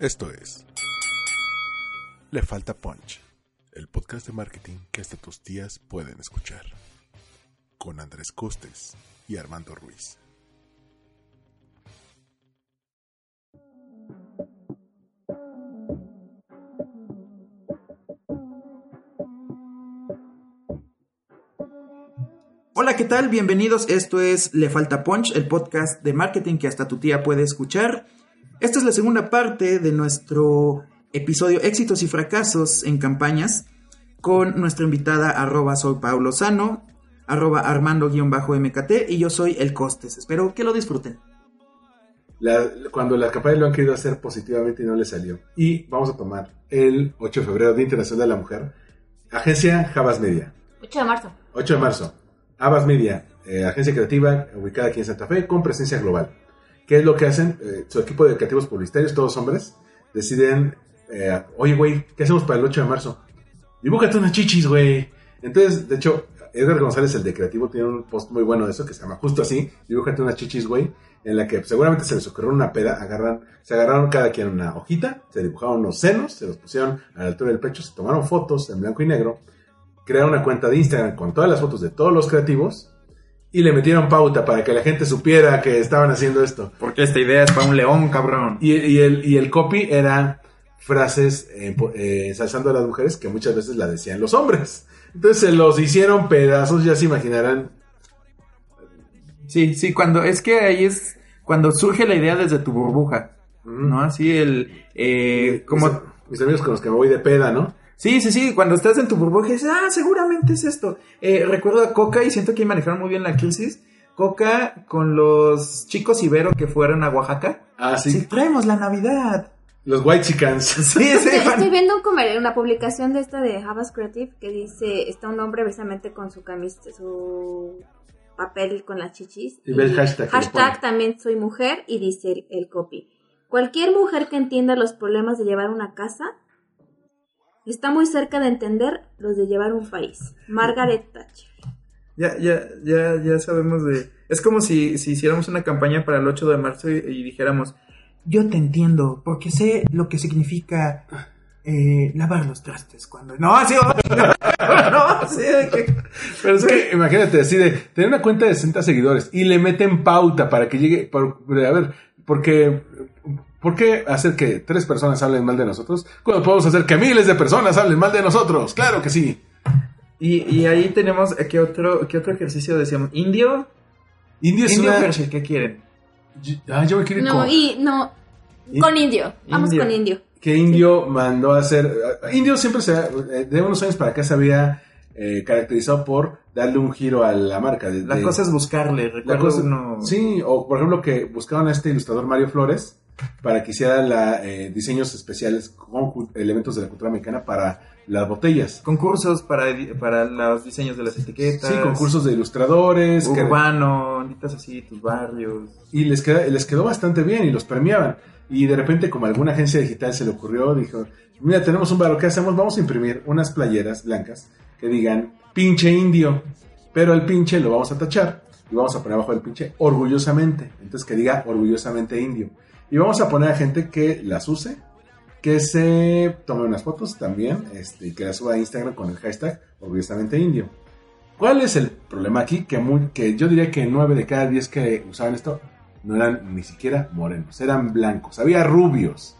Esto es Le Falta Punch, el podcast de marketing que hasta tus tías pueden escuchar, con Andrés Costes y Armando Ruiz. Hola, ¿qué tal? Bienvenidos. Esto es Le Falta Punch, el podcast de marketing que hasta tu tía puede escuchar. Esta es la segunda parte de nuestro episodio Éxitos y fracasos en campañas con nuestra invitada arroba soy Paulo Sano, arroba armando-mkt y yo soy El Costes. Espero que lo disfruten. La- cuando las campañas lo han querido hacer positivamente y no les salió. Y vamos a tomar el 8 de febrero, Día Internacional de la Mujer. Agencia Javas Media. 8 de marzo. 8 de marzo. Havas Media, eh, agencia creativa ubicada aquí en Santa Fe con presencia global. ¿Qué es lo que hacen? Eh, su equipo de creativos publicitarios, todos hombres, deciden, eh, oye, güey, ¿qué hacemos para el 8 de marzo? Dibújate unas chichis, güey. Entonces, de hecho, Edgar González, el de creativo, tiene un post muy bueno de eso que se llama justo así, dibújate unas chichis, güey, en la que seguramente se les ocurrió una peda, agarran, se agarraron cada quien una hojita, se dibujaron unos senos, se los pusieron a la altura del pecho, se tomaron fotos en blanco y negro, crearon una cuenta de Instagram con todas las fotos de todos los creativos y le metieron pauta para que la gente supiera que estaban haciendo esto. Porque esta idea es para un león, cabrón. Y, y el, y el copy era frases eh, eh, ensalzando a las mujeres que muchas veces la decían los hombres. Entonces se los hicieron pedazos, ya se imaginarán. Sí, sí, cuando es que ahí es cuando surge la idea desde tu burbuja, ¿no? Así el eh, como mis, mis amigos con los que me voy de peda, ¿no? Sí, sí, sí, cuando estás en tu burbuja y dices, ah, seguramente es esto. Eh, recuerdo a Coca y siento que ahí manejaron muy bien la crisis. Coca con los chicos Ibero que fueron a Oaxaca. Ah, sí. Sí, traemos la Navidad. Los White Chickens. Sí, sí, Estoy, viendo una publicación de esta de Havas Creative que dice, está un hombre precisamente con su camisa, su papel con las chichis. Y ve el hashtag Hashtag también soy mujer y dice el, el copy. Cualquier mujer que entienda los problemas de llevar una casa está muy cerca de entender los de llevar un país. Margaret Thatcher. Ya, ya, ya, ya sabemos de... Es como si, si hiciéramos una campaña para el 8 de marzo y, y dijéramos, yo te entiendo, porque sé lo que significa eh, lavar los trastes cuando... No, así... no, así de que... Pero es que imagínate, así de tener una cuenta de 60 seguidores y le meten pauta para que llegue. por- a ver, porque. ¿Por qué hacer que tres personas hablen mal de nosotros? Cuando podemos hacer que miles de personas hablen mal de nosotros. Claro que sí. Y, y ahí tenemos, ¿qué otro, qué otro ejercicio decíamos? ¿Indio? Indio es ¿Indio o una. Hershey? ¿Qué quieren? Ah, yo me quiero No, con- y no, con indio. Vamos Indio. con indio. que Indio mandó a hacer. Indio siempre se. eh, De unos años para acá se había eh, caracterizado por darle un giro a la marca. de- La de- cosa es buscarle, La recuerdo cosa- uno- Sí, o por ejemplo que buscaban a este ilustrador Mario Flores para que hiciera la, eh, diseños especiales con elementos de la cultura mexicana para las botellas. Concursos para, para los diseños de las etiquetas. Sí, concursos de ilustradores. Urbano, anditas así, tus barrios. y les, queda- les quedó bastante bien y los premiaban. Y de repente, como alguna agencia digital se le ocurrió, dijo, mira, tenemos un barro, ¿qué hacemos? Vamos a imprimir unas playeras blancas que digan pinche indio, pero el pinche lo vamos a tachar y vamos a poner abajo del pinche orgullosamente. Entonces que diga orgullosamente indio. Y vamos a poner a gente que las use, que se tome unas fotos también, este, y que las suba a Instagram con el hashtag orgullosamente indio. ¿Cuál es el problema aquí? Que, muy, que yo diría que 9 de cada 10 que usaban esto no eran ni siquiera morenos, eran blancos. Había rubios,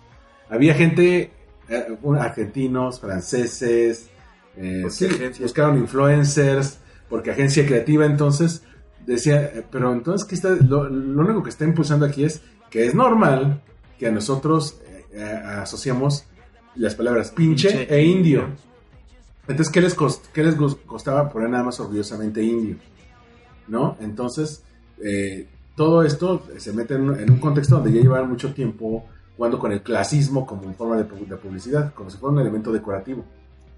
había gente, eh, argentinos, franceses, eh, sí, buscaron influencers, porque agencia creativa entonces decía, eh, pero entonces ¿qué está, lo, lo único que está impulsando aquí es que es normal que a nosotros eh, eh, asociamos las palabras pinche, Pinche e indio. indio. Entonces, ¿qué les, cost- qué les costaba poner nada más orgullosamente indio? ¿No? Entonces, eh, todo esto se mete en, un- en un contexto donde ya llevan mucho tiempo jugando con el clasismo como forma de publicidad, como si fuera un elemento decorativo.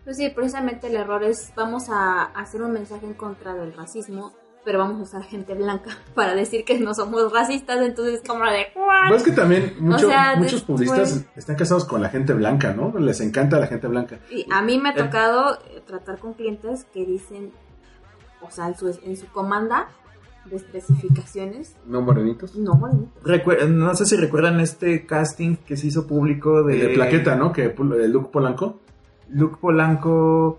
Pues sí, precisamente el error es, vamos a hacer un mensaje en contra del racismo, pero vamos a usar gente blanca para decir que no somos racistas, entonces como de... ¿what? Pues es que también mucho- sea, muchos publicistas están casados con la gente blanca, ¿no? Les encanta la gente blanca. Y a mí me ha Eh. tocado eh, tratar con clientes que dicen, o sea, en su, en su comanda de especificaciones, ¿No morenitos? no, bueno, Recue- no sé si recuerdan este casting que se hizo público de, De, plaqueta, ¿no? Que Luke Polanco. Luke Polanco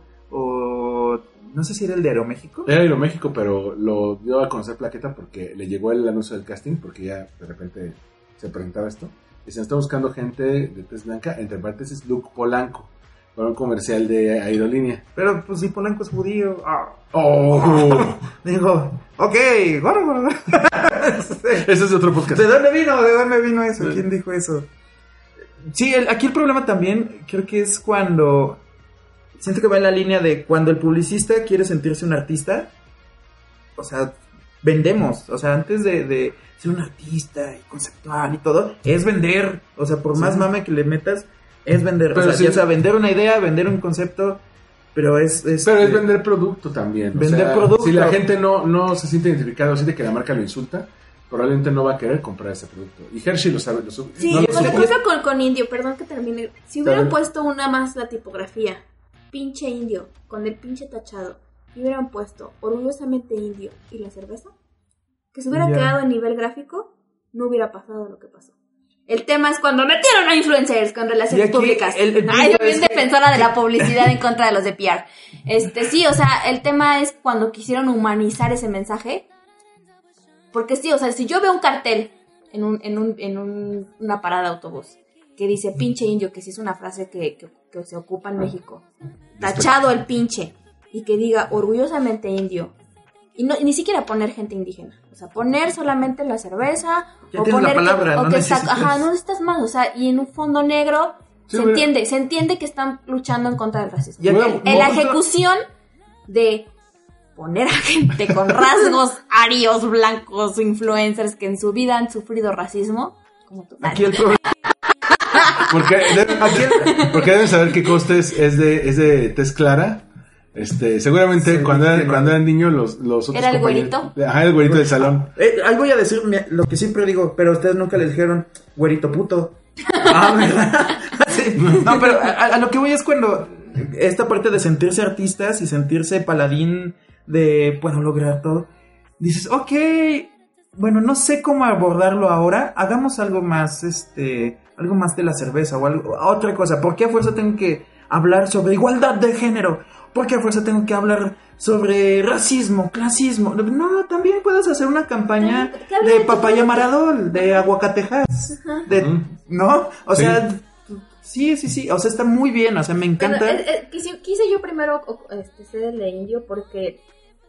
no sé si era el de Aeroméxico. Era Aeroméxico, pero lo dio a conocer plaqueta porque le llegó el anuncio del casting, porque ya de repente se presentaba esto. Y se está buscando gente de tez blanca, entre paréntesis, Luke Polanco, para un comercial de aerolínea. Pero pues si Polanco es judío. ah. ¡Oh! Digo, ok, bueno, bueno. Ese es otro podcast. ¿De dónde vino? ¿De dónde vino eso? ¿Quién dijo eso? Sí, el- aquí el problema también creo que es cuando... Siento que va en la línea de cuando el publicista quiere sentirse un artista. O sea, vendemos. O sea, antes de, de ser un artista y conceptual y todo, es vender. O sea, por Sí. más mame que le metas, es vender. Pero o sea, sí- ya sea vender una idea, vender un concepto, pero es... es Pero es eh, vender producto también. o Vender sea, producto. Si la gente no, no se siente identificada o siente que la marca lo insulta, probablemente no va a querer comprar ese producto. Y Hershey lo sabe. Lo Sí, no lo ejemplo con, con indio, perdón que termine. Si hubieran puesto una más la tipografía, pinche indio, con el pinche tachado, y hubieran puesto orgullosamente indio y la cerveza, que se hubiera Ya. quedado a nivel gráfico, no hubiera pasado lo que pasó. El tema es cuando metieron a influencers con relaciones aquí públicas. el- el Ay, yo bien es que- defensora de la publicidad en contra de los de PR. Este, sí, o sea, el tema es cuando quisieron humanizar ese mensaje. Porque sí, o sea, si yo veo un cartel en, un, en, un, en un- una parada de autobús que dice pinche indio, que sí es una frase que, que- que se ocupa en México, tachado el pinche, y que diga orgullosamente indio, y, no, ni siquiera poner gente indígena, o sea, poner solamente la cerveza, Ya o tienes la poner que- o no que está- necesitas- ajá, no necesitas más, o sea, y en un fondo negro Sí, se entiende, se entiende que están luchando en contra del racismo. Bueno, En la ejecución de poner a gente con rasgos arios, blancos, influencers que en su vida han sufrido racismo, como tú. Aquí el problema... Porque, deben, porque deben saber que Costes es de, es de tez clara. Este, seguramente Sí, cuando, era, que no. cuando eran niños los, los otros ¿Era el compañeros- Ajá, el güerito del salón. Eh, algo voy a decir, lo que siempre digo, pero ustedes nunca le dijeron, güerito puto. Ah, ¿verdad? Sí. No, pero a, a lo que voy es cuando esta parte de sentirse artistas y sentirse paladín de, puedo lograr todo, dices, ok, bueno, no sé cómo abordarlo ahora, hagamos algo más, este, algo más de la cerveza o algo, otra cosa, ¿por qué a fuerza tengo que hablar sobre igualdad de género? ¿Por qué a fuerza tengo que hablar sobre racismo, clasismo? No, también puedes hacer una campaña de de papaya maradol, de aguacatejas, de. ¿no? O Sí. sea, sí, sí, sí, o sea, está muy bien, o sea, me encanta. Bueno, eh, eh, quise, quise yo primero o- este, ser el de indio porque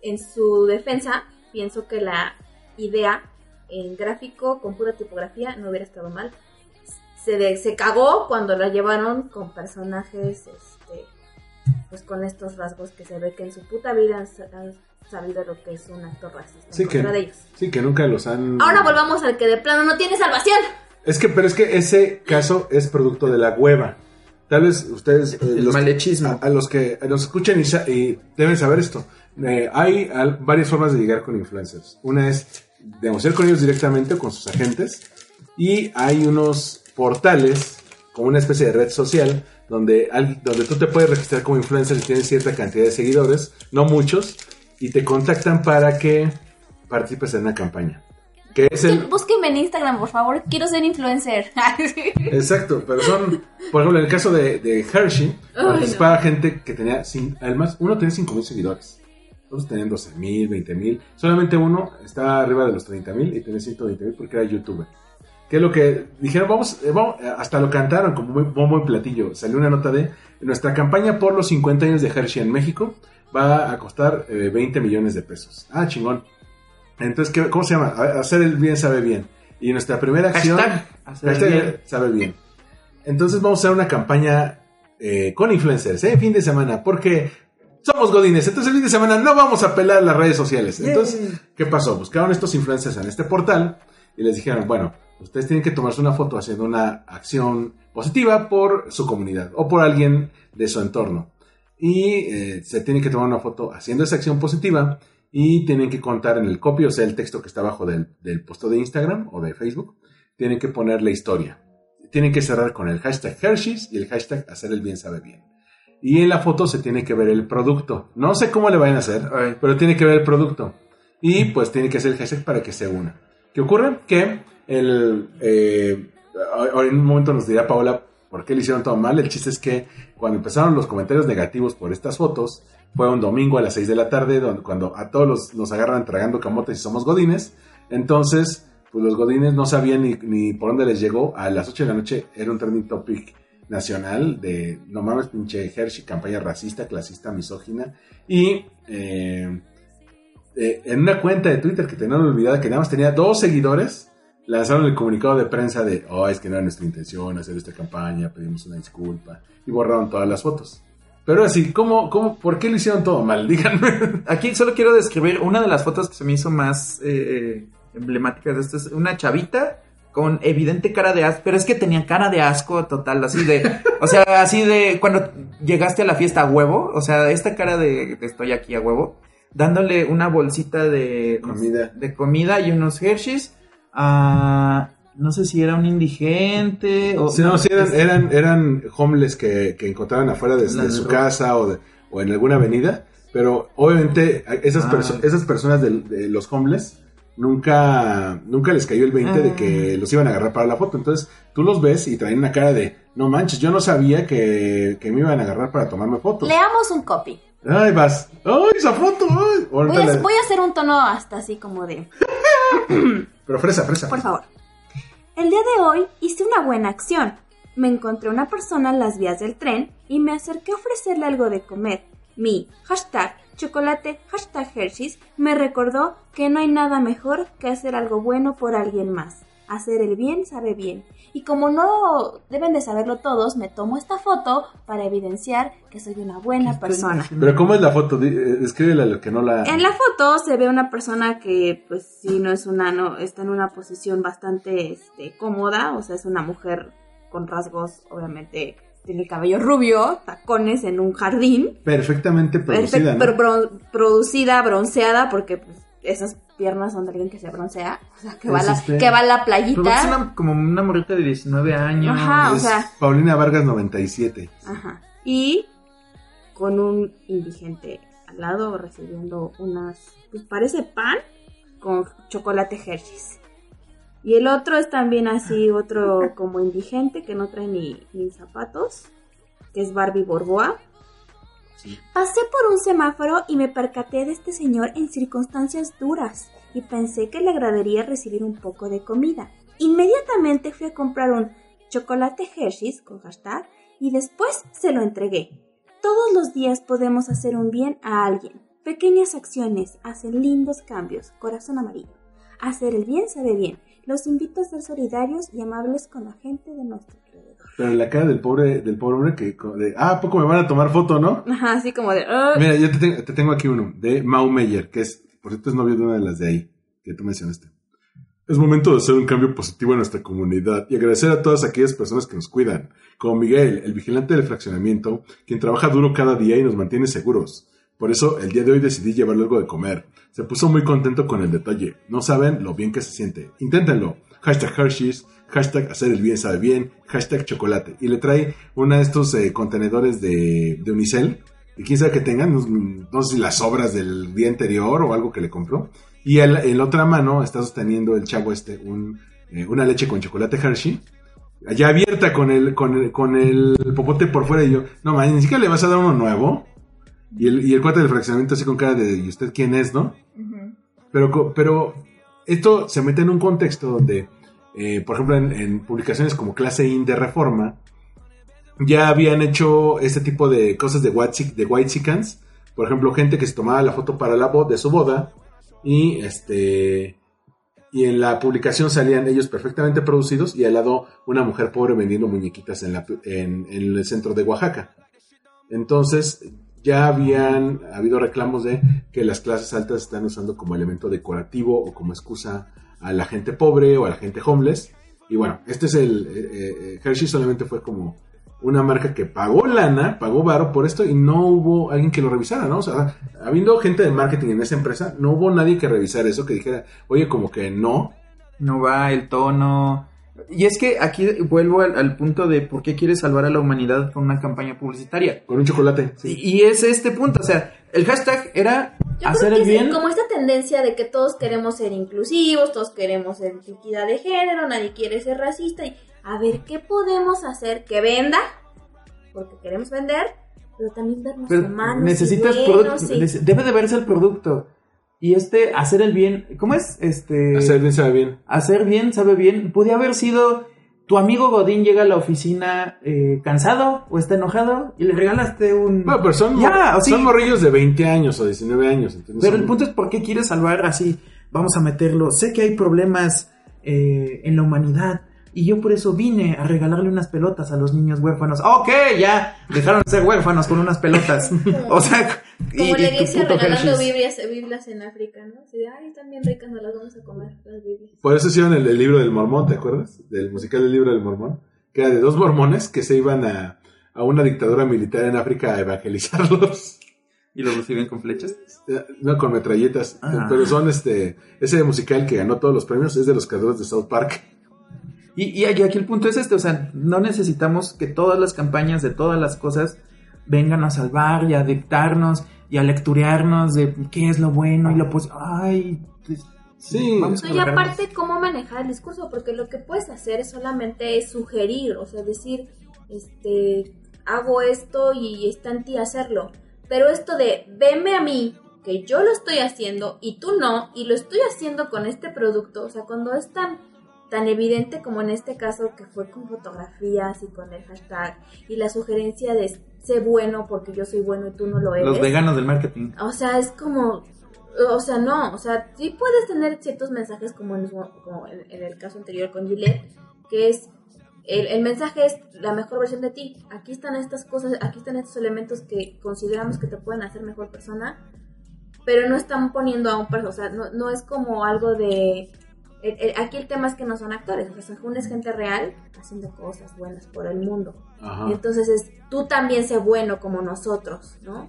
en su defensa pienso que la idea en gráfico con pura tipografía no hubiera estado mal. Se, de- se cagó cuando la llevaron con personajes este, pues con estos rasgos que se ve que en su puta vida han, sa- han sabido lo que es un acto racista Sí que, de ellos. sí, que nunca los han... Ahora volvamos al que de plano no tiene salvación. Es que, pero es que ese caso es producto de la hueva. Tal vez ustedes... eh, El los- malechismo. A, a los que nos escuchan y, y deben saber esto. Eh, hay al- varias formas de llegar con influencers. Una es negociar con ellos directamente o con sus agentes. Y hay unos portales, como una especie de red social, donde, donde tú te puedes registrar como influencer si tienes cierta cantidad de seguidores, no muchos, y te contactan para que participes en una campaña. Que es el, Búsquenme en Instagram, por favor. Quiero ser influencer. Exacto, pero son, por ejemplo, en el caso de, de Hershey, Ay, participaba gente que tenía, cin- además, uno tenía 5.000 seguidores, otros tenían 12.000, 20.000, solamente uno estaba arriba de los 30.000 y tenía 120.000 porque era youtuber. Que es lo que dijeron, vamos, eh, vamos, eh, hasta lo cantaron como muy bombo y platillo. Salió una nota de nuestra campaña por los 50 años de Hershey en México va a costar eh, 20 millones de pesos. Ah, chingón. Entonces, ¿qué- ¿cómo se llama? Hacer el bien sabe bien. Y nuestra primera acción... Hashtag, hacer el hashtag bien. sabe bien. Entonces vamos a hacer una campaña eh, con influencers, ¿eh? Fin de semana, porque somos godines, entonces el fin de semana no vamos a pelar las redes sociales. Entonces, ¿qué pasó? Buscaron estos influencers en este portal y les dijeron, bueno, ustedes tienen que tomarse una foto haciendo una acción positiva por su comunidad o por alguien de su entorno. Y eh, se tienen que tomar una foto haciendo esa acción positiva y tienen que contar en el copy, o sea, el texto que está abajo del, del posto de Instagram o de Facebook, tienen que poner la historia. Tienen que cerrar con el hashtag Hershey's y el hashtag hacer el bien sabe bien. Y en la foto se tiene que ver el producto. No sé cómo le vayan a hacer, pero tiene que ver el producto. Y pues tiene que hacer el hashtag para que se una. ¿Qué ocurre? Que el, eh, en un momento nos dirá Paola por qué le hicieron todo mal. El chiste es que cuando empezaron los comentarios negativos por estas fotos, fue un domingo a las 6 de la tarde, cuando a todos los, nos agarran tragando camotes y somos godines. Entonces, pues los godines no sabían ni, ni por dónde les llegó. A las 8 de la noche era un trending topic nacional de, no mames, pinche Hershey, campaña racista, clasista, misógina. Y eh, eh, en una cuenta de Twitter que tenían olvidada, que nada más tenía dos seguidores, lanzaron el comunicado de prensa de, oh, es que no era nuestra intención hacer esta campaña, pedimos una disculpa, y borraron todas las fotos. Pero así, ¿cómo, cómo, por qué lo hicieron todo mal? Díganme. Aquí solo quiero describir una de las fotos que se me hizo más eh, emblemática de esto. Es una chavita con evidente cara de asco, pero es que tenía cara de asco total, así de, o sea, así de cuando llegaste a la fiesta a huevo, o sea, esta cara de, de estoy aquí a huevo, dándole una bolsita de Comida. de comida y unos Hershey's a no sé si era un indigente o Sí, no, sí, eran, eran, eran homeless que, que encontraban afuera de, de su casa o, de- o en alguna avenida, pero obviamente esas, Ah. perso- esas personas del- de, los homeless nunca, nunca les cayó el 20 de Ah. que los iban a agarrar para la foto. Entonces tú los ves y traen una cara de, no manches, yo no sabía que, que me iban a agarrar para tomarme fotos. Leamos un copy. Ay, vas. Ay, esa foto. Ay. Voy a, voy a hacer un tono hasta así como de... Pero fresa, fresa. Por favor. El día de hoy hice una buena acción. Me encontré una persona en las vías del tren y me acerqué a ofrecerle algo de comer. Mi hashtag chocolate hashtag Hershey's me recordó que no hay nada mejor que hacer algo bueno por alguien más. Hacer el bien sabe bien. Y como no deben de saberlo todos, me tomo esta foto para evidenciar que soy una buena persona. Pero ¿cómo es la foto? Eh, Escríbele a los que no la... En la foto se ve una persona que, pues, si no es una, no, está en una posición bastante, este, cómoda, o sea, es una mujer con rasgos, obviamente, tiene el cabello rubio, tacones en un jardín, Perfectamente producida, perfect- ¿no? pero bron- producida, bronceada, porque, pues, esas piernas son de alguien que se broncea, o sea, que va, a la, este- que va a la Pero es playita, una- como una morrita de 19 años. Ajá, o sea- Paulina Vargas 97. Ajá. Y con un indigente al lado recibiendo unas, pues parece pan con chocolate Hershey's. Y el otro es también así, otro como indigente que no trae ni, ni zapatos, que es Barbie Borboa. Pasé por un semáforo y me percaté de este señor en circunstancias duras y pensé que le agradaría recibir un poco de comida. Inmediatamente fui a comprar un chocolate Hershey's con hashtag y después se lo entregué. Todos los días podemos hacer un bien a alguien. Pequeñas acciones hacen lindos cambios. Corazón amarillo. Hacer el bien sabe bien. Los invito a ser solidarios y amables con la gente de nuestro alrededor. Pero en la cara del pobre, del pobre hombre que, de, ah, ¿a poco me van a tomar foto, ¿no? Ajá, así como de... "Ah". Mira, yo te, tengo- te tengo aquí uno, de Mau Meyer, que es, por cierto, es novio de una de las de ahí, que tú mencionaste. Es momento de hacer un cambio positivo en nuestra comunidad y agradecer a todas aquellas personas que nos cuidan, como Miguel, el vigilante del fraccionamiento, quien trabaja duro cada día y nos mantiene seguros. Por eso, el día de hoy decidí llevarle algo de comer. Se puso muy contento con el detalle. No saben lo bien que se siente. Inténtenlo. Hashtag Hershey's, hashtag hacer el bien sabe bien, hashtag chocolate. Y le trae uno de estos eh, contenedores de, Unicel. Y quién sabe que tengan, no, sé si las sobras del día anterior o algo que le compró. Y en la otra mano está sosteniendo el chavo este un, eh, una leche con chocolate Hershey. Ya abierta con el, con el, con el popote por fuera y yo, no man, ni siquiera le vas a dar uno nuevo. Y el, y el cuate del fraccionamiento así con cara de, ¿y usted quién es, no? Pero, pero esto se mete en un contexto donde, eh, por ejemplo, en, en publicaciones como Clase In de Reforma, ya habían hecho este tipo de cosas de white, de white chickens. Por ejemplo, gente que se tomaba la foto para la boda de su boda y este y en la publicación salían ellos perfectamente producidos y al lado una mujer pobre vendiendo muñequitas en, la, en, en el centro de Oaxaca. Entonces, ya habían habido reclamos de que las clases altas están usando como elemento decorativo o como excusa a la gente pobre o a la gente homeless. Y bueno, este es el... eh, eh, Hershey solamente fue como una marca que pagó lana, pagó varo por esto y no hubo alguien que lo revisara, ¿no? O sea, habiendo gente de marketing en esa empresa, no hubo nadie que revisara eso, que dijera, oye, como que no. No va el tono. Y es que aquí vuelvo al, al punto de por qué quieres salvar a la humanidad con una campaña publicitaria. Con un chocolate. Y, y es este punto, o sea, el hashtag era Yo hacer creo el que es bien. como esta tendencia de que todos queremos ser inclusivos, todos queremos ser equidad de género, nadie quiere ser racista y a ver qué podemos hacer que venda, porque queremos vender, pero también vernos Pero humanos. y necesitas buenos y- debe de verse el producto. Y este, hacer el bien, ¿cómo es? Este, Hacer bien sabe bien. hacer bien, sabe bien. Podía haber sido tu amigo Godín llega a la oficina eh, cansado o está enojado y le regalaste un. Bueno, pero son, Ya, sí. son morrillos de 20 años o 19 años. entonces Pero son- el punto es por qué quieres salvar así. Vamos a meterlo. Sé que hay problemas eh, en la humanidad. Y yo por eso vine a regalarle unas pelotas a los niños huérfanos. Ok, ya dejaron de ser huérfanos con unas pelotas. o sea, y, Como y la iglesia regalando. Biblias, Biblias en África, ¿no? Así de, ay, están bien ricas, no las vamos a comer, las Biblias. Por eso hicieron el, el libro del mormón, ¿te acuerdas? Del musical del libro del mormón. Que era de dos mormones que se iban a, a una dictadura militar en África a evangelizarlos. Y lo reciben con flechas. No con metralletas. Ah. Pero son este. Ese musical que ganó todos los premios es de los creadores de South Park. Y, y aquí aquí el punto es este, o sea, no necesitamos que todas las campañas de todas las cosas vengan a salvar y a dictarnos y a lecturearnos de qué es lo bueno y lo pues, ay, pues, Sí. vamos a No, y aparte, cómo manejar el discurso, porque lo que puedes hacer es solamente es sugerir, o sea, decir, este, hago esto y está en ti hacerlo. Pero esto de, venme a mí, que yo lo estoy haciendo y tú no, y lo estoy haciendo con este producto, o sea, cuando es tan, tan evidente como en este caso que fue con fotografías y con el hashtag y la sugerencia de sé bueno porque yo soy bueno y tú no lo eres. Los veganos del marketing. O sea, es como, o sea, no, o sea, sí puedes tener ciertos mensajes como en, como en, en el caso anterior con Gillette, que es, el, el mensaje es la mejor versión de ti. Aquí están estas cosas, aquí están estos elementos que consideramos que te pueden hacer mejor persona, pero no están poniendo a un personaje, o sea, no, no es como algo de... el- el- aquí el tema es que no son actores, o sea, son es gente real haciendo cosas buenas por el mundo. Ajá. Y entonces es, tú también sé bueno como nosotros, ¿no?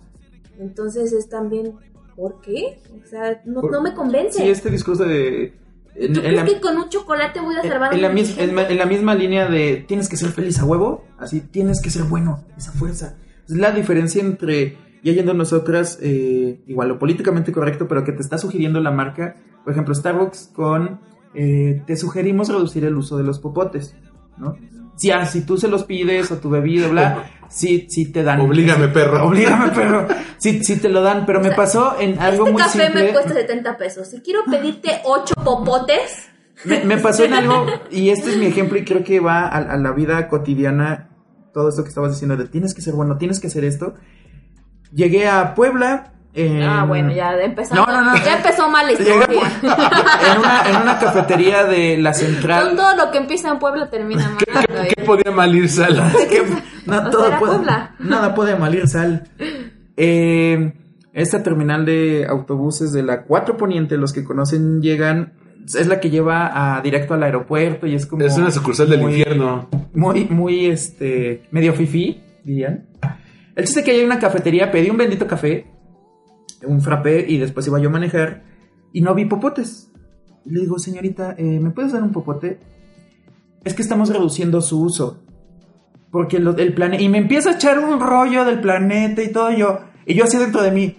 Entonces es también, ¿por qué? O sea, no, Por- no me convence. Sí, este discurso de... En, ¿Tú en crees la, que con un chocolate voy a salvar a en la un mis- en, en la misma línea de tienes que ser feliz a huevo, así tienes que ser bueno, esa fuerza. Es la diferencia entre, ya yendo nosotras, eh, igual lo políticamente correcto, pero que te está sugiriendo la marca, por ejemplo, Starbucks con, eh, te sugerimos reducir el uso de los popotes, ¿no? Si, ah, si tú se los pides o tu bebida, bla, sí, sí te dan. Oblígame, perro. Oblígame, perro. Sí, sí te lo dan, pero O me sea, pasó en algo este muy café simple. me cuesta 70 pesos. Si quiero pedirte 8 popotes, Me, me pasó en algo, y este es mi ejemplo, y creo que va a, a la vida cotidiana, todo esto que estabas diciendo, de tienes que ser bueno, tienes que hacer esto. Llegué a Puebla. En- Ah, bueno, ya empezó. No, no, no. Ya empezó mal la historia. En, una, en una cafetería de la No central. todo lo que empieza en Puebla termina mal. ¿Qué podía mal ir que no, O sea, todo era puede- Puebla. nada puede malir sal. Eh, esta terminal de autobuses de la 4 Poniente, los que conocen, llegan. Es la que lleva a, directo al aeropuerto y es como. Es una sucursal del muy- infierno. muy, muy, este, medio fifí, dirían. El chiste es que hay una cafetería, pedí un bendito café, un frappé, y después iba yo a manejar, y no vi popotes. Le digo, señorita, eh, ¿me puedes dar un popote? Es que estamos reduciendo su uso. Porque el planeta... Y me empieza a echar un rollo del planeta y todo yo. Y yo así dentro de mí,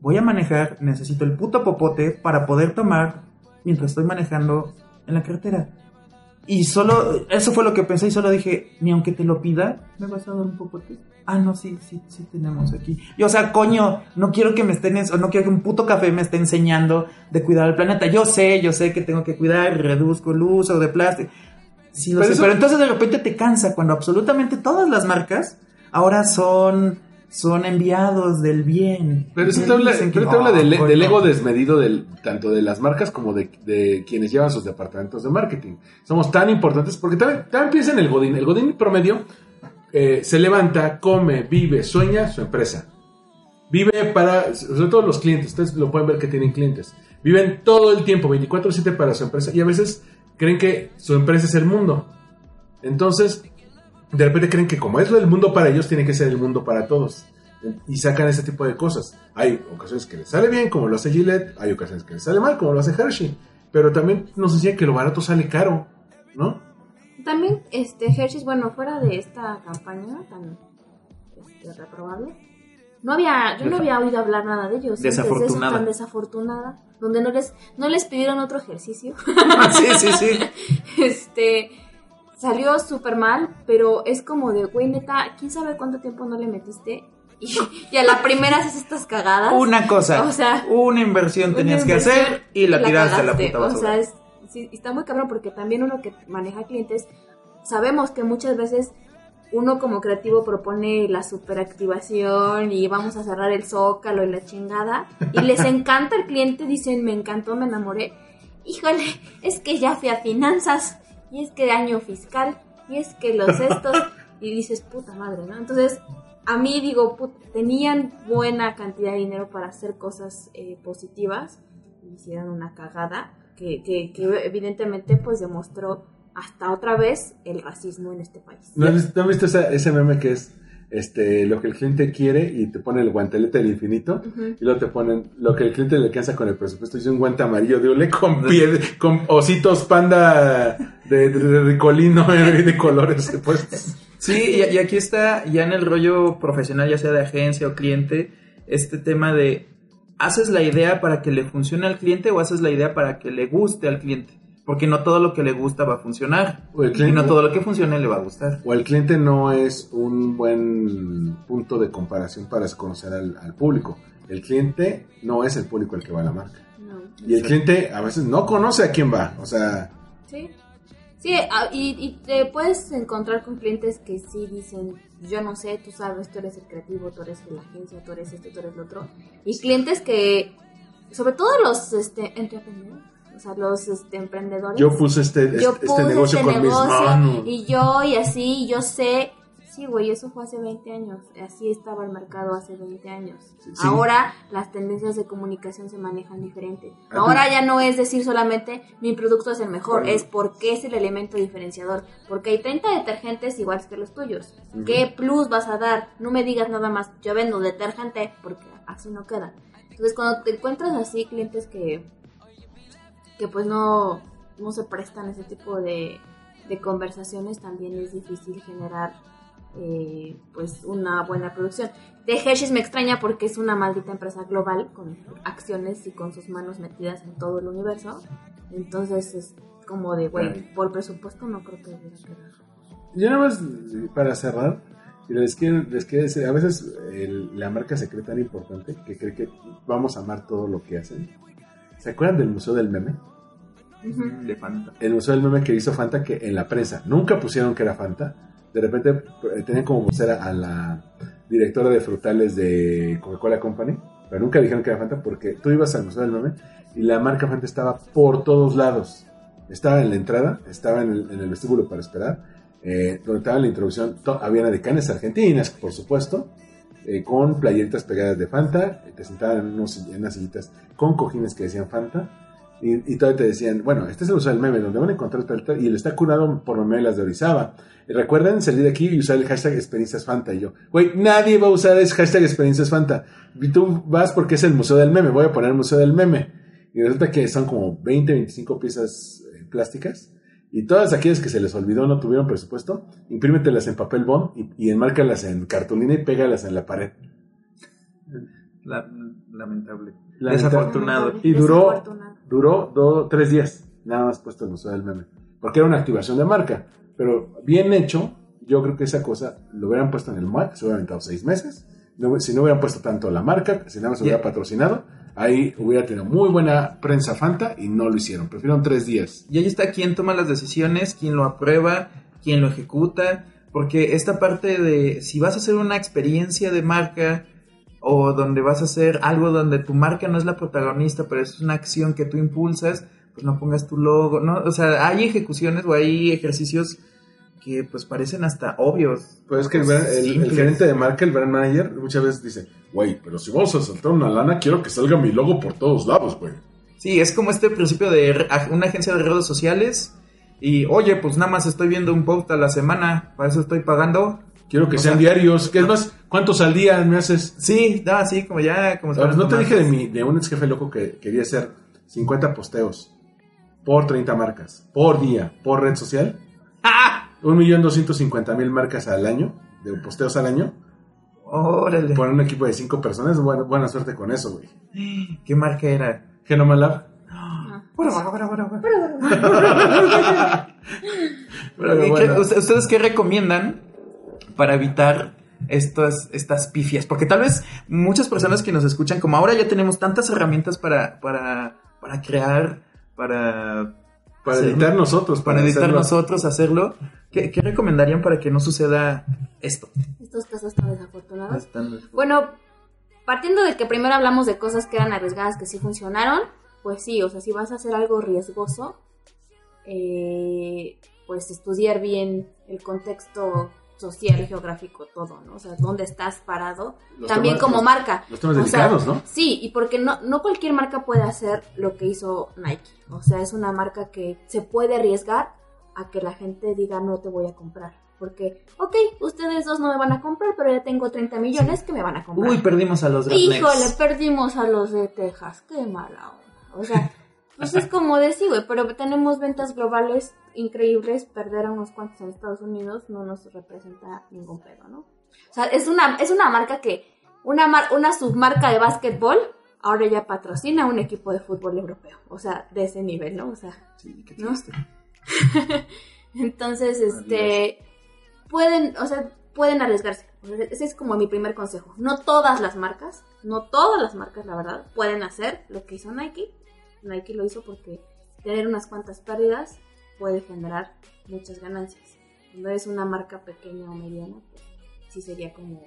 voy a manejar, necesito el puto popote para poder tomar mientras estoy manejando en la carretera. Y solo, eso fue lo que pensé y solo dije, ni aunque te lo pida, ¿me vas a dar un popote? Ah, no, sí, sí, sí tenemos aquí. Y o sea, coño, no quiero que me estén, o no quiero que un puto café me esté enseñando de cuidar al planeta. Yo sé, yo sé que tengo que cuidar, reduzco el uso de plástico. Sí, lo Pero sé, eso- pero entonces de repente te cansa cuando absolutamente todas las marcas ahora son, son enviados del bien. Pero eso te habla, dicen que, pero te habla "Oh, del, coño". del ego desmedido del, tanto de las marcas como de, de quienes llevan sus departamentos de marketing. Somos tan importantes porque también, también piensa en el Godín. El Godín promedio eh, se levanta, come, vive, sueña su empresa. Vive para, sobre todo los clientes, ustedes lo pueden ver que tienen clientes. Viven todo el tiempo, 24/7 para su empresa y a veces creen que su empresa es el mundo. Entonces, de repente creen que como es el mundo para ellos, tiene que ser el mundo para todos. Y sacan ese tipo de cosas. Hay ocasiones que les sale bien, como lo hace Gillette, hay ocasiones que les sale mal, como lo hace Hershey. Pero también nos decía que lo barato sale caro, ¿no? También, este, Hershey, bueno, fuera de esta campaña tan este, reprobable, no había, yo no había oído hablar nada de ellos. antes de eso, Desafortunada. tan desafortunada. Donde no les, no les pidieron otro ejercicio. sí, sí, sí. este salió súper mal, pero es como de, güey, neta, quién sabe cuánto tiempo no le metiste. Y, y a la primera haces estas cagadas. Una cosa, O sea, una inversión Una tenías que hacer y la tiraste a la puta O basura. sea, es, sí, está muy cabrón porque también uno que maneja clientes, sabemos que muchas veces uno como creativo propone la superactivación y vamos a cerrar el zócalo y la chingada y les encanta el cliente, dicen me encantó, me enamoré. Híjole, es que ya fui a finanzas y es que año fiscal y es que los estos y dices puta madre, ¿no? Entonces a mí digo, put- tenían buena cantidad de dinero para hacer cosas eh, positivas y hicieron una cagada que, que, que evidentemente pues demostró hasta otra vez el racismo en este país. ¿No has visto, no has visto esa- ese meme que es este, lo que el cliente quiere y te pone el guantelete del infinito? Y luego te ponen lo que el cliente le alcanza con el presupuesto. Y es un guante amarillo de hule con, con ositos panda de, de, de ricolino de colores puestos. Sí, y, y aquí está ya en el rollo profesional, ya sea de agencia o cliente, este tema de ¿haces la idea para que le funcione al cliente o haces la idea para que le guste al cliente? Porque no todo lo que le gusta va a funcionar. O el Y cliente- no todo lo que funcione le va a gustar. O el cliente no es un buen punto de comparación para conocer al, al público. El cliente no es el público al que va a la marca. No. Y el cliente a veces no conoce a quién va. O sea, Sí. Sí, y, y te puedes encontrar con clientes que sí dicen, yo no sé, tú sabes, tú eres el creativo, tú eres la agencia, tú eres esto, tú eres lo otro. Y clientes que, sobre todo los este, entrepreneurs, o sea, los este, emprendedores. yo puse este, Yo este, este puse negocio este con mis negocio, manos. Y yo, y así, yo sé. Sí, güey, eso fue hace 20 años. Así estaba el mercado hace 20 años. Sí. Ahora las tendencias de comunicación se manejan diferente. Ah, Ahora ya no es decir solamente mi producto es el mejor, es porque es el elemento diferenciador. Porque hay 30 detergentes iguales que los tuyos. Ujú. ¿Qué plus vas a dar? No me digas nada más, yo vendo detergente porque así no queda. Entonces, cuando te encuentras así clientes que que pues no, no se prestan ese tipo de, de conversaciones, también es difícil generar eh, pues una buena producción. De Hershey's me extraña porque es una maldita empresa global con acciones y con sus manos metidas en todo el universo. Entonces es como de, güey, por presupuesto no creo que hubiera quedado. Yo nada más, para cerrar, y les quiero, les quiero decir, a veces el- la marca se cree tan importante que cree que vamos a amar todo lo que hacen. ¿Se acuerdan del Museo del Meme? Ujú. Le falta. El Museo del Meme que hizo Fanta, que en la prensa nunca pusieron que era Fanta. De repente eh, tenían como vocera a la directora de frutales de Coca-Cola Company, pero nunca dijeron que era Fanta porque tú ibas al Museo del Meme y la marca Fanta estaba por todos lados. Estaba en la entrada, estaba en el, vestíbulo para esperar, eh, donde estaba la introducción, había decanes argentinas, por supuesto, eh, con playeritas pegadas de Fanta, te sentaban en, unos- en unas sillitas con cojines que decían Fanta, y, y todavía te decían, bueno, este es el Museo del Meme, donde van a encontrar tal, tal, y él está curado por memelas de Orizaba. Y recuerden salir de aquí y usar el hashtag experiencias Fanta. Y yo, güey, nadie va a usar ese hashtag experiencias Fanta. Y tú vas porque es el Museo del Meme, voy a poner el Museo del Meme. Y resulta que son como 20, 25 piezas eh, plásticas. Y todas aquellas que se les olvidó, no tuvieron presupuesto, imprímetelas en papel bond y, y enmárcalas en cartulina y pégalas en la pared. La- lamentable. Lamentable. Desafortunado. Y duró, Desafortunado. Duró do- tres días, nada más puesto el Museo del Meme. Porque era una activación de marca. Pero bien hecho, yo creo que esa cosa lo hubieran puesto en el MAC, se hubiera aventado seis meses. No- si no hubieran puesto tanto la marca, si nada más hubiera patrocinado, ahí hubiera tenido muy buena prensa Fanta y no lo hicieron. Prefirieron tres días. Y ahí está quién toma las decisiones, quién lo aprueba, quién lo ejecuta. Porque esta parte de si vas a hacer una experiencia de marca o donde vas a hacer algo donde tu marca no es la protagonista, pero es una acción que tú impulsas, pues no pongas tu logo. ¿no? O sea, hay ejecuciones o hay ejercicios que pues parecen hasta obvios. Pues es que el, el- el gerente de marca, el brand manager, muchas veces dice, güey, pero si vamos a saltar una lana, quiero que salga mi logo por todos lados, güey. Sí, es como este principio de una agencia de redes sociales y, oye, pues nada más estoy viendo un post a la semana, para eso estoy pagando. Quiero que O sean sea, diarios. ¿Qué es más? ¿Cuántos al día me haces? Sí, no, así como ya... Como Ahora, no te dije de, mi, de un ex jefe loco que quería hacer 50 posteos por 30 marcas, por día, por red social. ¡Ah! 1.250.000 marcas al año, de posteos al año. Órale. Por un equipo de 5 personas, buena, buena suerte con eso, güey. ¿Qué marca era? Genoma Lab. Bueno, bueno, bueno, bueno, bueno. Pero ¿Y bueno. qué- usted- ¿Ustedes qué recomiendan para evitar estas, estas pifias? Porque tal vez muchas personas que nos escuchan, como ahora ya tenemos tantas herramientas para, para, para crear, para, Para hacer- editar nosotros. para editar hacerlo. nosotros, hacerlo, ¿qué, qué recomendarían para que no suceda esto? Estos casos tan desafortunados. Bueno, partiendo de que primero hablamos de cosas que eran arriesgadas que sí funcionaron, pues sí, o sea, si vas a hacer algo riesgoso, eh, pues estudiar bien el contexto social, geográfico, todo, ¿no? O sea, dónde estás parado, Los también temas- como los- marca. Los temas O sea, delicados, ¿no? Sí, y porque no, no cualquier marca puede hacer lo que hizo Nike. O sea, es una marca que se puede arriesgar a que la gente diga no te voy a comprar. Porque, ok, ustedes dos no me van a comprar, pero ya tengo 30 millones que me van a comprar. Uy, perdimos a los Híjole, rednecks. perdimos a los de Texas. Qué mala onda. O sea, pues es como decir, güey, pero tenemos ventas globales increíbles. Perder a unos cuantos en Estados Unidos no nos representa ningún pedo, ¿no? O sea, es una, es una marca que, una, mar- una submarca de básquetbol, ahora ya patrocina un equipo de fútbol europeo. O sea, de ese nivel, ¿no? O sea, Sí, qué ¿no? Entonces, este, pueden, o sea, pueden arriesgarse. Ese es como mi primer consejo. No todas las marcas, no todas las marcas, la verdad, pueden hacer lo que hizo Nike. Nike lo hizo porque tener unas cuantas pérdidas puede generar muchas ganancias. Cuando es una marca pequeña o mediana, pues sí sería como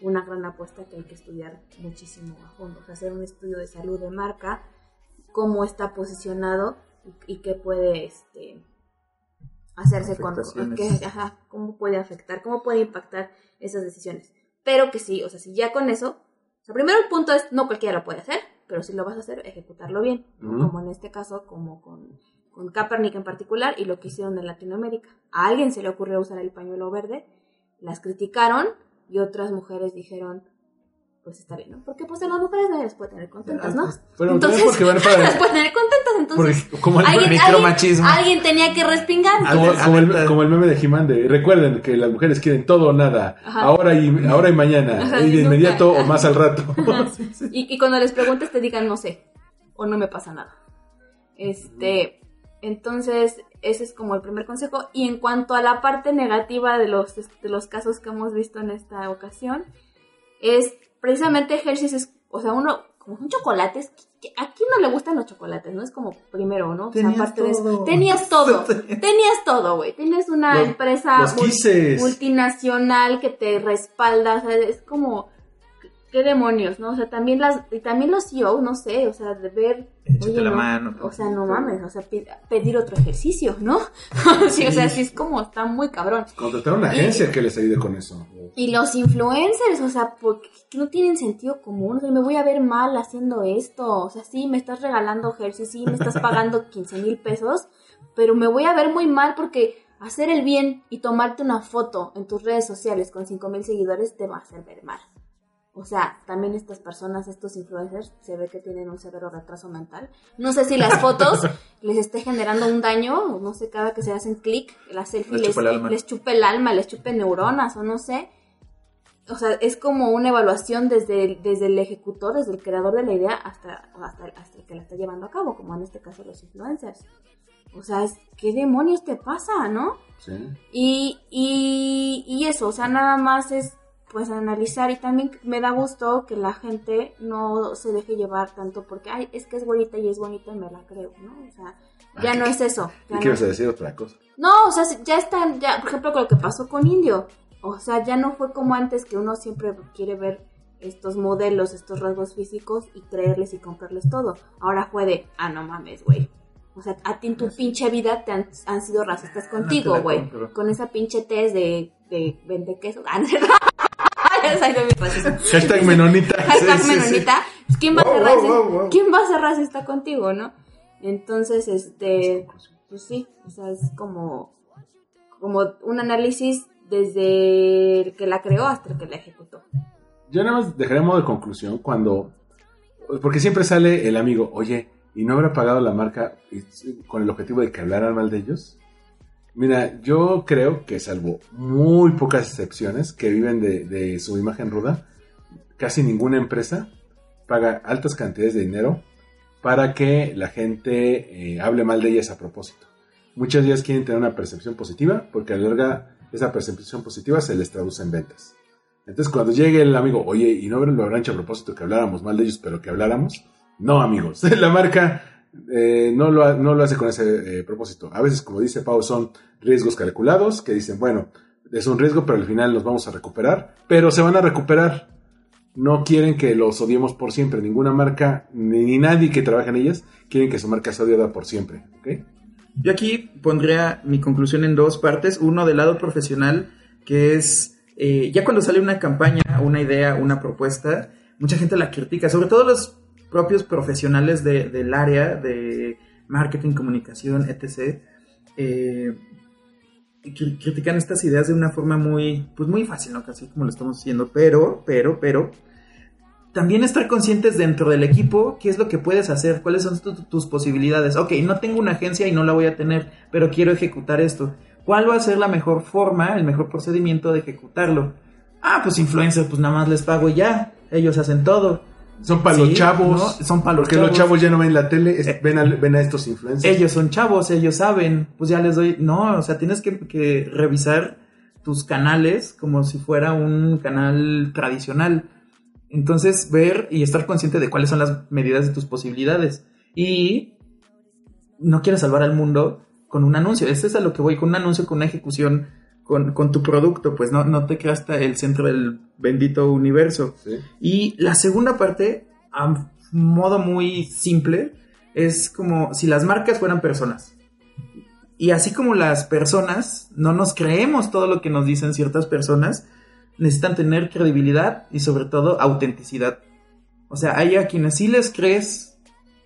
una gran apuesta que hay que estudiar muchísimo a fondo. O sea, hacer un estudio de salud de marca, cómo está posicionado y, y qué puede este, hacerse con qué- ajá, cómo puede afectar, cómo puede impactar esas decisiones. Pero que sí, o sea, si ya con eso, o sea, primero el punto es no cualquiera lo puede hacer, pero si lo vas a hacer, ejecutarlo bien, como en este caso, como con, con Kaepernick en particular y lo que hicieron en Latinoamérica. A alguien se le ocurrió usar el pañuelo verde, las criticaron y otras mujeres dijeron, pues está bien, ¿no? Porque pues a las mujeres nadie las puede tener contentas, ¿no? Pero Entonces, porque van las puede tener contentas, entonces... Porque, como el, Alguien, micromachismo. alguien- alguien tenía que respingar. como, el, Alerta. como el meme de He-Man de recuerden que las mujeres quieren todo o nada, Ajá. ahora y ahora y mañana, Ajá, y de nunca. inmediato o más al rato. Y, y cuando les preguntes te digan no sé o no me pasa nada. Este, entonces ese es como el primer consejo. Y en cuanto a la parte negativa de los, de los casos que hemos visto en esta ocasión, es precisamente Hershey's es, o sea, uno, como son chocolates, que- ¿a quién no le gustan los chocolates? No es como primero, ¿no? O sea, Tenías aparte de eso, todo. tenías todo, tenías todo, güey. Tienes una Los- empresa los multinacional que te respalda, o sea, es como qué demonios, ¿no? O sea, también las y también los CEOs, no sé, o sea, de ver Échate oye, la no, mano. o sea, no mames, o sea, pedir otro ejercicio, ¿no? sí, o sea, sí es como está muy cabrón. Contratar una agencia que les ayude con eso. Y los influencers, o sea, porque no tienen sentido común. O sea, me voy a ver mal haciendo esto. O sea, sí, me estás regalando Hershey, sí, me estás pagando 15 mil pesos, pero me voy a ver muy mal porque hacer el bien y tomarte una foto en tus redes sociales con 5 mil seguidores te va a hacer ver mal. O sea, también estas personas, estos influencers, se ve que tienen un severo retraso mental. No sé si las fotos les esté generando un daño, o no sé, cada que se hacen clic, la selfie Les chupe el alma, les chupe neuronas, o no sé. O sea, es como una evaluación desde el, desde el ejecutor, desde el creador de la idea hasta, hasta, hasta el que la está llevando a cabo, como en este caso los influencers. O sea, es, ¿qué demonios te pasa, no? ¿sí? Y, y, y eso, o sea, nada más es pues analizar y también me da gusto que la gente no se deje llevar tanto porque, ay, es que es bonita y es bonita y me la creo, ¿no? O sea, ya no es eso. ya ¿Y qué no. ibas a decir otra cosa? No, o sea, ya están, ya, por ejemplo, con lo que pasó con Indio. O sea, ya no fue como antes que uno siempre quiere ver estos modelos, estos rasgos físicos y creerles y comprarles todo. Ahora fue de, ah, no mames, güey. O sea, a ti en tu pinche vida te han, han sido racistas contigo, la güey. Con esa pinche test de, de vende queso. Ah, no Hashtag menonita. Hashtag menonita. ¿Quién va a ser racista? ¿Quién va a ser racista contigo, no? Entonces, este, pues sí, o sea, es como, como un análisis desde el que la creó hasta el que la ejecutó. Yo nada más dejaré modo de conclusión cuando. Porque siempre sale el amigo, oye, ¿y no habrá pagado la marca con el objetivo de que hablaran mal de ellos? Mira, yo creo que salvo muy pocas excepciones que viven de, su imagen ruda, casi ninguna empresa paga altas cantidades de dinero para que la gente eh, hable mal de ellas a propósito. Muchas de ellas quieren tener una percepción positiva porque a la larga esa percepción positiva se les traduce en ventas. Entonces cuando llegue el amigo, oye, ¿y no lo habrán hecho a propósito que habláramos mal de ellos, pero que habláramos? No, amigos, la marca eh, no, lo, no lo hace con ese eh, propósito. A veces, como dice Pau, son riesgos calculados que dicen, bueno, es un riesgo, pero al final nos vamos a recuperar, pero se van a recuperar. No quieren que los odiemos por siempre. Ninguna marca, ni, ni nadie que trabaje en ellas, quieren que su marca sea odiada por siempre. ¿ok? Yo aquí pondría mi conclusión en dos partes. Uno del lado profesional, que es eh, ya cuando sale una campaña, una idea, una propuesta, mucha gente la critica, sobre todo los propios profesionales de- del área de marketing, comunicación, etc. eh, cri- critican estas ideas de una forma muy, pues muy fácil, ¿no? Casi como lo estamos haciendo, pero, pero, pero, también estar conscientes dentro del equipo qué es lo que puedes hacer, cuáles son tu- tus posibilidades. Ok, no tengo una agencia y no la voy a tener, pero quiero ejecutar esto. ¿Cuál va a ser la mejor forma, el mejor procedimiento de ejecutarlo? Ah, pues influencers, pues nada más les pago y ya. Ellos hacen todo. Son para Sí, los chavos. ¿no? Son para los Porque chavos. los chavos ya no ven la tele, es- Eh, ven, a, ven a estos influencers. Ellos son chavos, ellos saben. Pues ya les doy. No, o sea, tienes que, que revisar tus canales como si fuera un canal tradicional. Entonces, ver y estar consciente de cuáles son las medidas de tus posibilidades. Y no quieres salvar al mundo con un anuncio. Este es a lo que voy, con un anuncio, con una ejecución, con, con tu producto. Pues no, no te creas hasta el centro del bendito universo. Sí. Y la segunda parte, a modo muy simple, es como si las marcas fueran personas. Y así como las personas no nos creemos todo lo que nos dicen ciertas personas, necesitan tener credibilidad y sobre todo autenticidad. O sea, hay a quienes sí les crees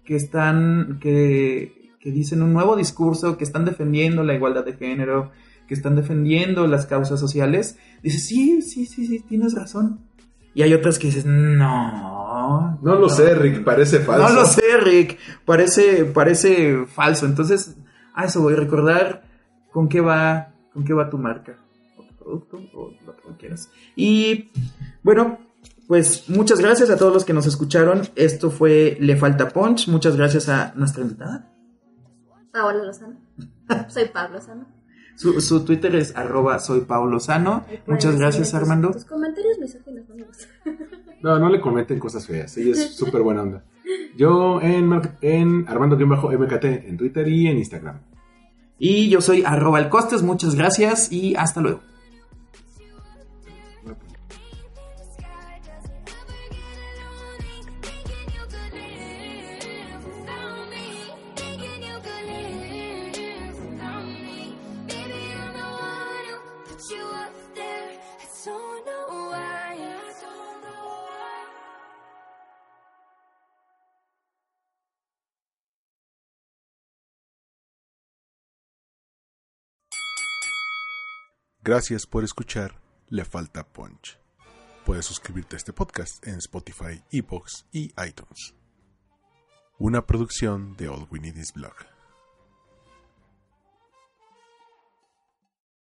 que están, que, que dicen un nuevo discurso, que están defendiendo la igualdad de género, que están defendiendo las causas sociales. Dices, sí, sí, sí, sí, tienes razón. Y hay otras que dices, no. No lo sé, Rick, parece falso. No lo sé, Rick. Parece, parece falso. Entonces, a eso voy a recordar con qué va, con qué va tu marca, o tu producto, o lo que quieras. Y bueno, pues muchas gracias a todos los que nos escucharon. Esto fue Le Falta Punch. Muchas gracias a nuestra invitada. Paola Lozano. Soy Pablo Lozano. Su, su Twitter es arroba soy Paulo Sano. Pueden Muchas gracias, tus- Armando. Tus comentarios misóginos no me gustan. No, no le comenten cosas feas. Ella es súper buena onda. Yo en, en Armando-MKT en Twitter y en Instagram. Y yo soy arroba el costes. Muchas gracias y hasta luego. Gracias por escuchar Le Falta Punch. Puedes suscribirte a este podcast en Spotify, Evox y iTunes. Una producción de All We Need Is Blog.